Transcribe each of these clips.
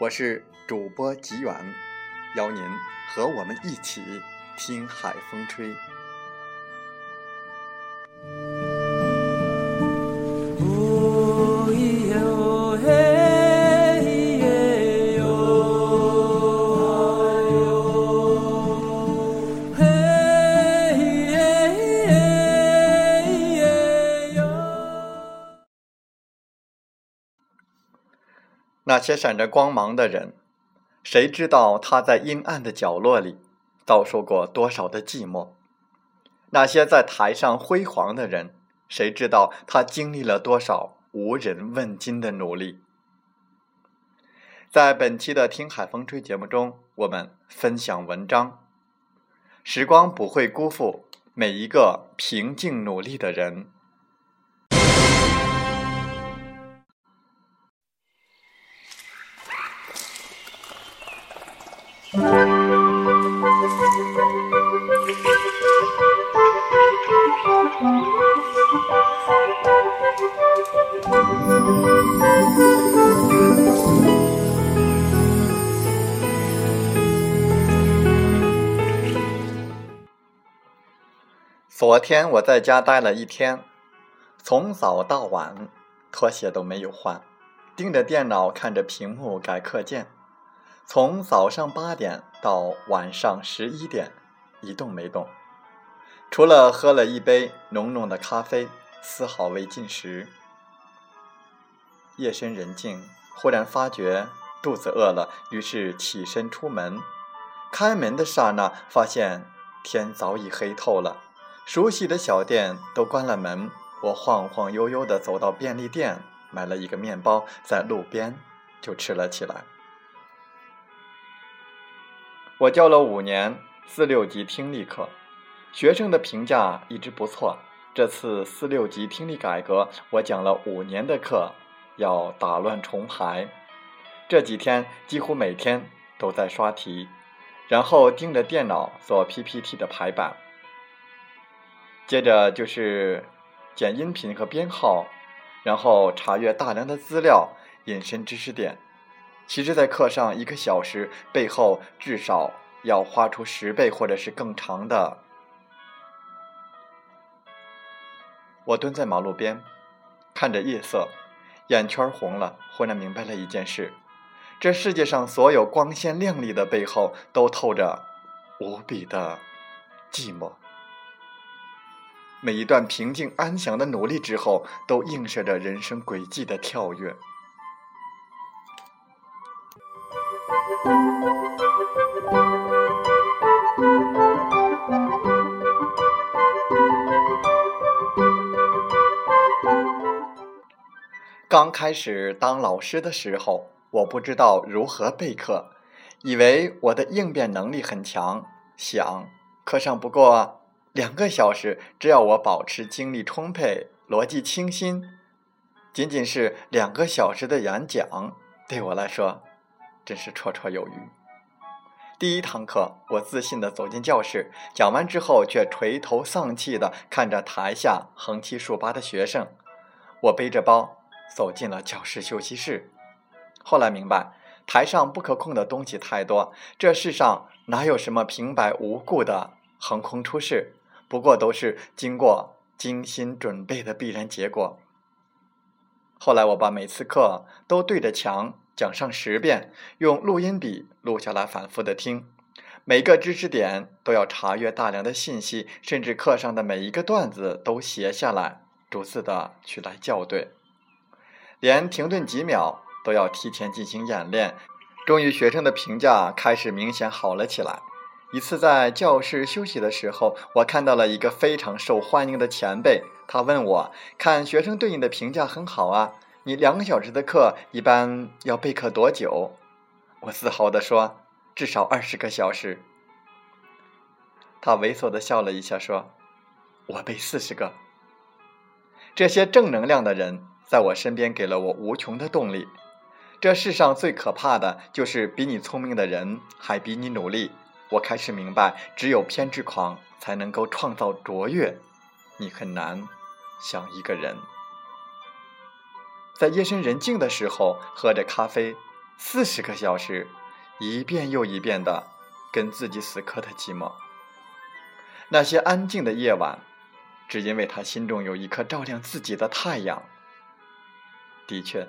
我是主播吉远。邀您和我们一起听海风吹。那些闪着光芒的人。谁知道他在阴暗的角落里遭受过多少的寂寞？那些在台上辉煌的人，谁知道他经历了多少无人问津的努力？在本期的《听海风吹》节目中，我们分享文章：时光不会辜负每一个平静努力的人。昨天我在家待了一天，从早到晚，拖鞋都没有换，盯着电脑看着屏幕改课件。从早上八点到晚上十一点，一动没动，除了喝了一杯浓浓的咖啡，丝毫未进食。夜深人静，忽然发觉肚子饿了，于是起身出门。开门的刹那，发现天早已黑透了，熟悉的小店都关了门。我晃晃悠悠地走到便利店，买了一个面包，在路边就吃了起来。我教了五年四六级听力课，学生的评价一直不错。这次四六级听力改革，我讲了五年的课，要打乱重排。这几天几乎每天都在刷题，然后盯着电脑做 PPT 的排版。接着就是剪音频和编号，然后查阅大量的资料，引申知识点。其实，在课上一个小时背后，至少要花出十倍或者是更长的。我蹲在马路边，看着夜色，眼圈红了。忽然明白了一件事：这世界上所有光鲜亮丽的背后，都透着无比的寂寞。每一段平静安详的努力之后，都映射着人生轨迹的跳跃。刚开始当老师的时候，我不知道如何备课，以为我的应变能力很强，想课上不过两个小时，只要我保持精力充沛、逻辑清新，仅仅是两个小时的演讲，对我来说。真是绰绰有余。第一堂课，我自信地走进教室，讲完之后却垂头丧气地看着台下横七竖八的学生。我背着包走进了教室休息室。后来明白，台上不可控的东西太多，这世上哪有什么平白无故的横空出世，不过都是经过精心准备的必然结果。后来我把每次课都对着墙讲上十遍，用录音笔录下来反复的听，每个知识点都要查阅大量的信息，甚至课上的每一个段子都写下来，逐字的去来校对，连停顿几秒都要提前进行演练。终于，学生的评价开始明显好了起来。一次在教室休息的时候，我看到了一个非常受欢迎的前辈。他问我：“看学生对你的评价很好啊，你两个小时的课一般要备课多久？”我自豪地说：“至少二十个小时。”他猥琐地笑了一下，说：“我备四十个。”这些正能量的人在我身边给了我无穷的动力。这世上最可怕的就是比你聪明的人还比你努力。我开始明白，只有偏执狂才能够创造卓越。你很难想一个人，在夜深人静的时候喝着咖啡，四十个小时，一遍又一遍的跟自己死磕的寂寞。那些安静的夜晚，只因为他心中有一颗照亮自己的太阳。的确，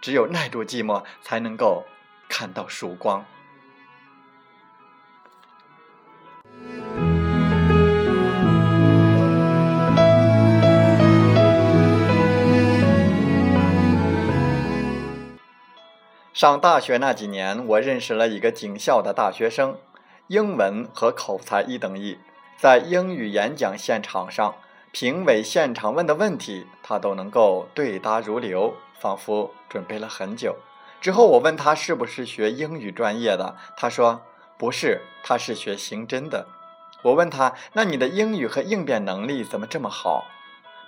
只有耐住寂寞，才能够看到曙光。上大学那几年，我认识了一个警校的大学生，英文和口才一等一。在英语演讲现场上，评委现场问的问题，他都能够对答如流，仿佛准备了很久。之后我问他是不是学英语专业的，他说不是，他是学刑侦的。我问他，那你的英语和应变能力怎么这么好？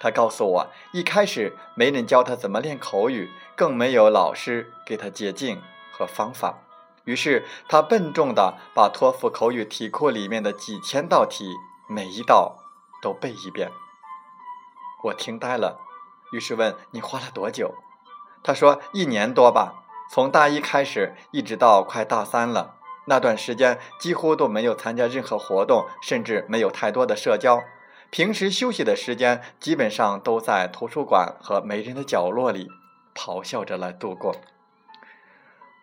他告诉我，一开始没人教他怎么练口语，更没有老师给他捷径和方法。于是他笨重地把托福口语题库里面的几千道题，每一道都背一遍。我听呆了，于是问：“你花了多久？”他说：“一年多吧，从大一开始，一直到快大三了。那段时间几乎都没有参加任何活动，甚至没有太多的社交。”平时休息的时间，基本上都在图书馆和没人的角落里咆哮着来度过。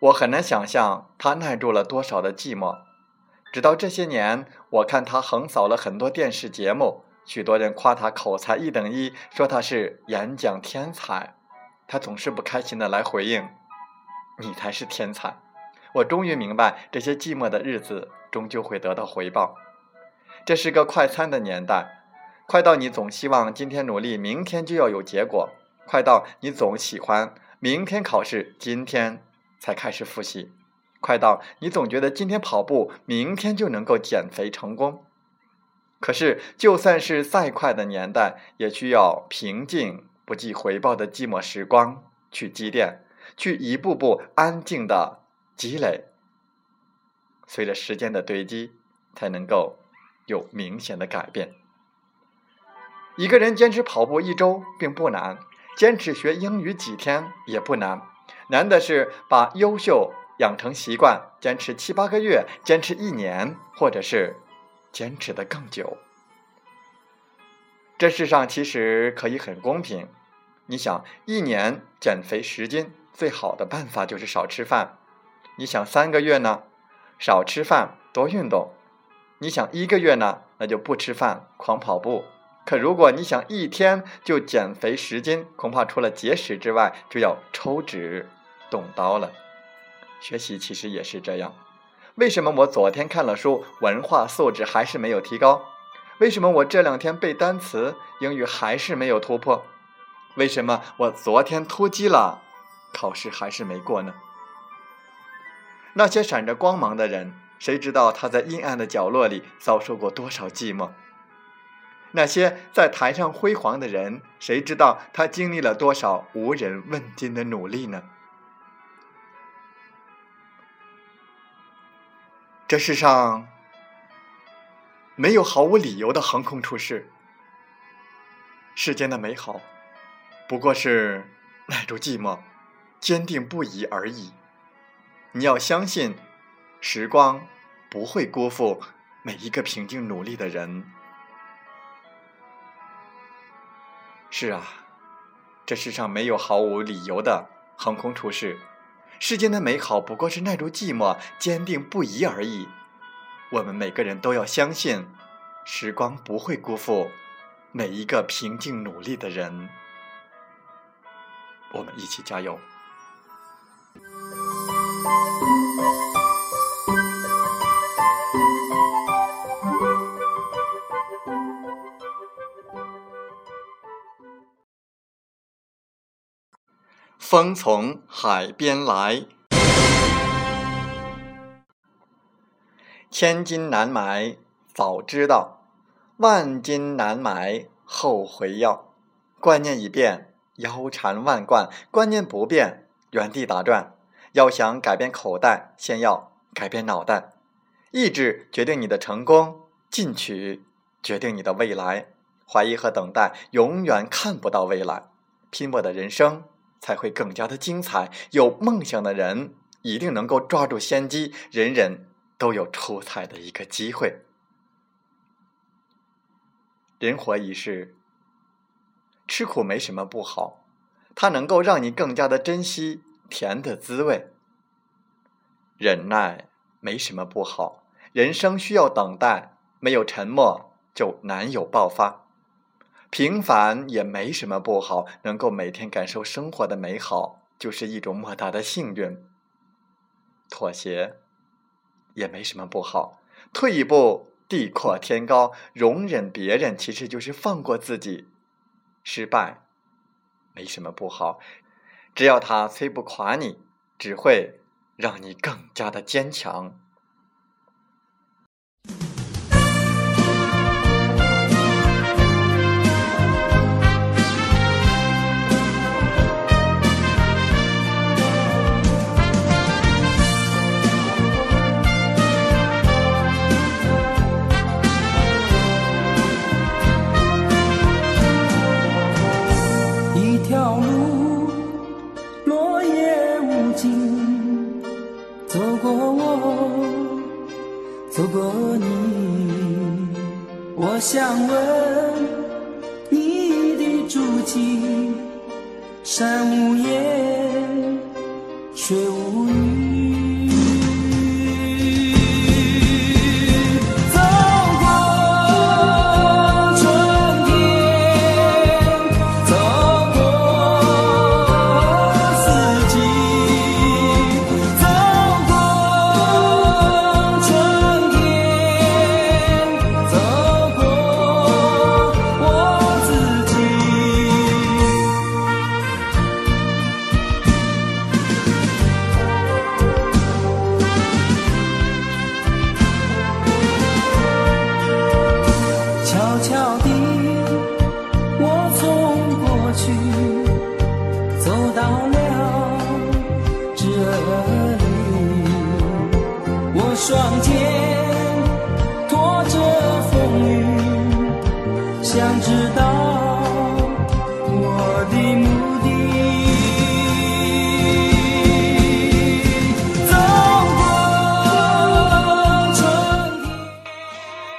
我很难想象他耐住了多少的寂寞。直到这些年，我看他横扫了很多电视节目，许多人夸他口才一等一，说他是演讲天才，他总是不开心的来回应：“你才是天才。”我终于明白，这些寂寞的日子终究会得到回报。这是个快餐的年代。快到你总希望今天努力，明天就要有结果；快到你总喜欢明天考试，今天才开始复习；快到你总觉得今天跑步，明天就能够减肥成功。可是，就算是再快的年代，也需要平静、不计回报的寂寞时光去积淀，去一步步安静的积累。随着时间的堆积，才能够有明显的改变。一个人坚持跑步一周并不难，坚持学英语几天也不难，难的是把优秀养成习惯，坚持七八个月，坚持一年，或者是坚持的更久。这世上其实可以很公平，你想一年减肥十斤，最好的办法就是少吃饭；你想三个月呢，少吃饭多运动；你想一个月呢，那就不吃饭狂跑步。可如果你想一天就减肥十斤，恐怕除了节食之外，就要抽脂动刀了。学习其实也是这样。为什么我昨天看了书，文化素质还是没有提高？为什么我这两天背单词，英语还是没有突破？为什么我昨天突击了，考试还是没过呢？那些闪着光芒的人，谁知道他在阴暗的角落里遭受过多少寂寞？那些在台上辉煌的人，谁知道他经历了多少无人问津的努力呢？这世上没有毫无理由的横空出世，世间的美好不过是耐住寂寞、坚定不移而已。你要相信，时光不会辜负每一个平静努力的人。是啊，这世上没有毫无理由的横空出世，世间的美好不过是耐住寂寞、坚定不移而已。我们每个人都要相信，时光不会辜负每一个平静努力的人。我们一起加油！风从海边来，千金难买早知道，万金难买后悔药。观念一变，腰缠万贯；观念不变，原地打转。要想改变口袋，先要改变脑袋。意志决定你的成功，进取决定你的未来。怀疑和等待永远看不到未来。拼搏的人生。才会更加的精彩。有梦想的人一定能够抓住先机，人人都有出彩的一个机会。人活一世，吃苦没什么不好，它能够让你更加的珍惜甜的滋味。忍耐没什么不好，人生需要等待，没有沉默就难有爆发。平凡也没什么不好，能够每天感受生活的美好，就是一种莫大的幸运。妥协也没什么不好，退一步地阔天高，容忍别人其实就是放过自己。失败没什么不好，只要他摧不垮你，只会让你更加的坚强。我想问你的足迹，山无言，水无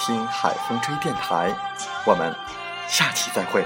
听海风吹电台”。我们下期再会。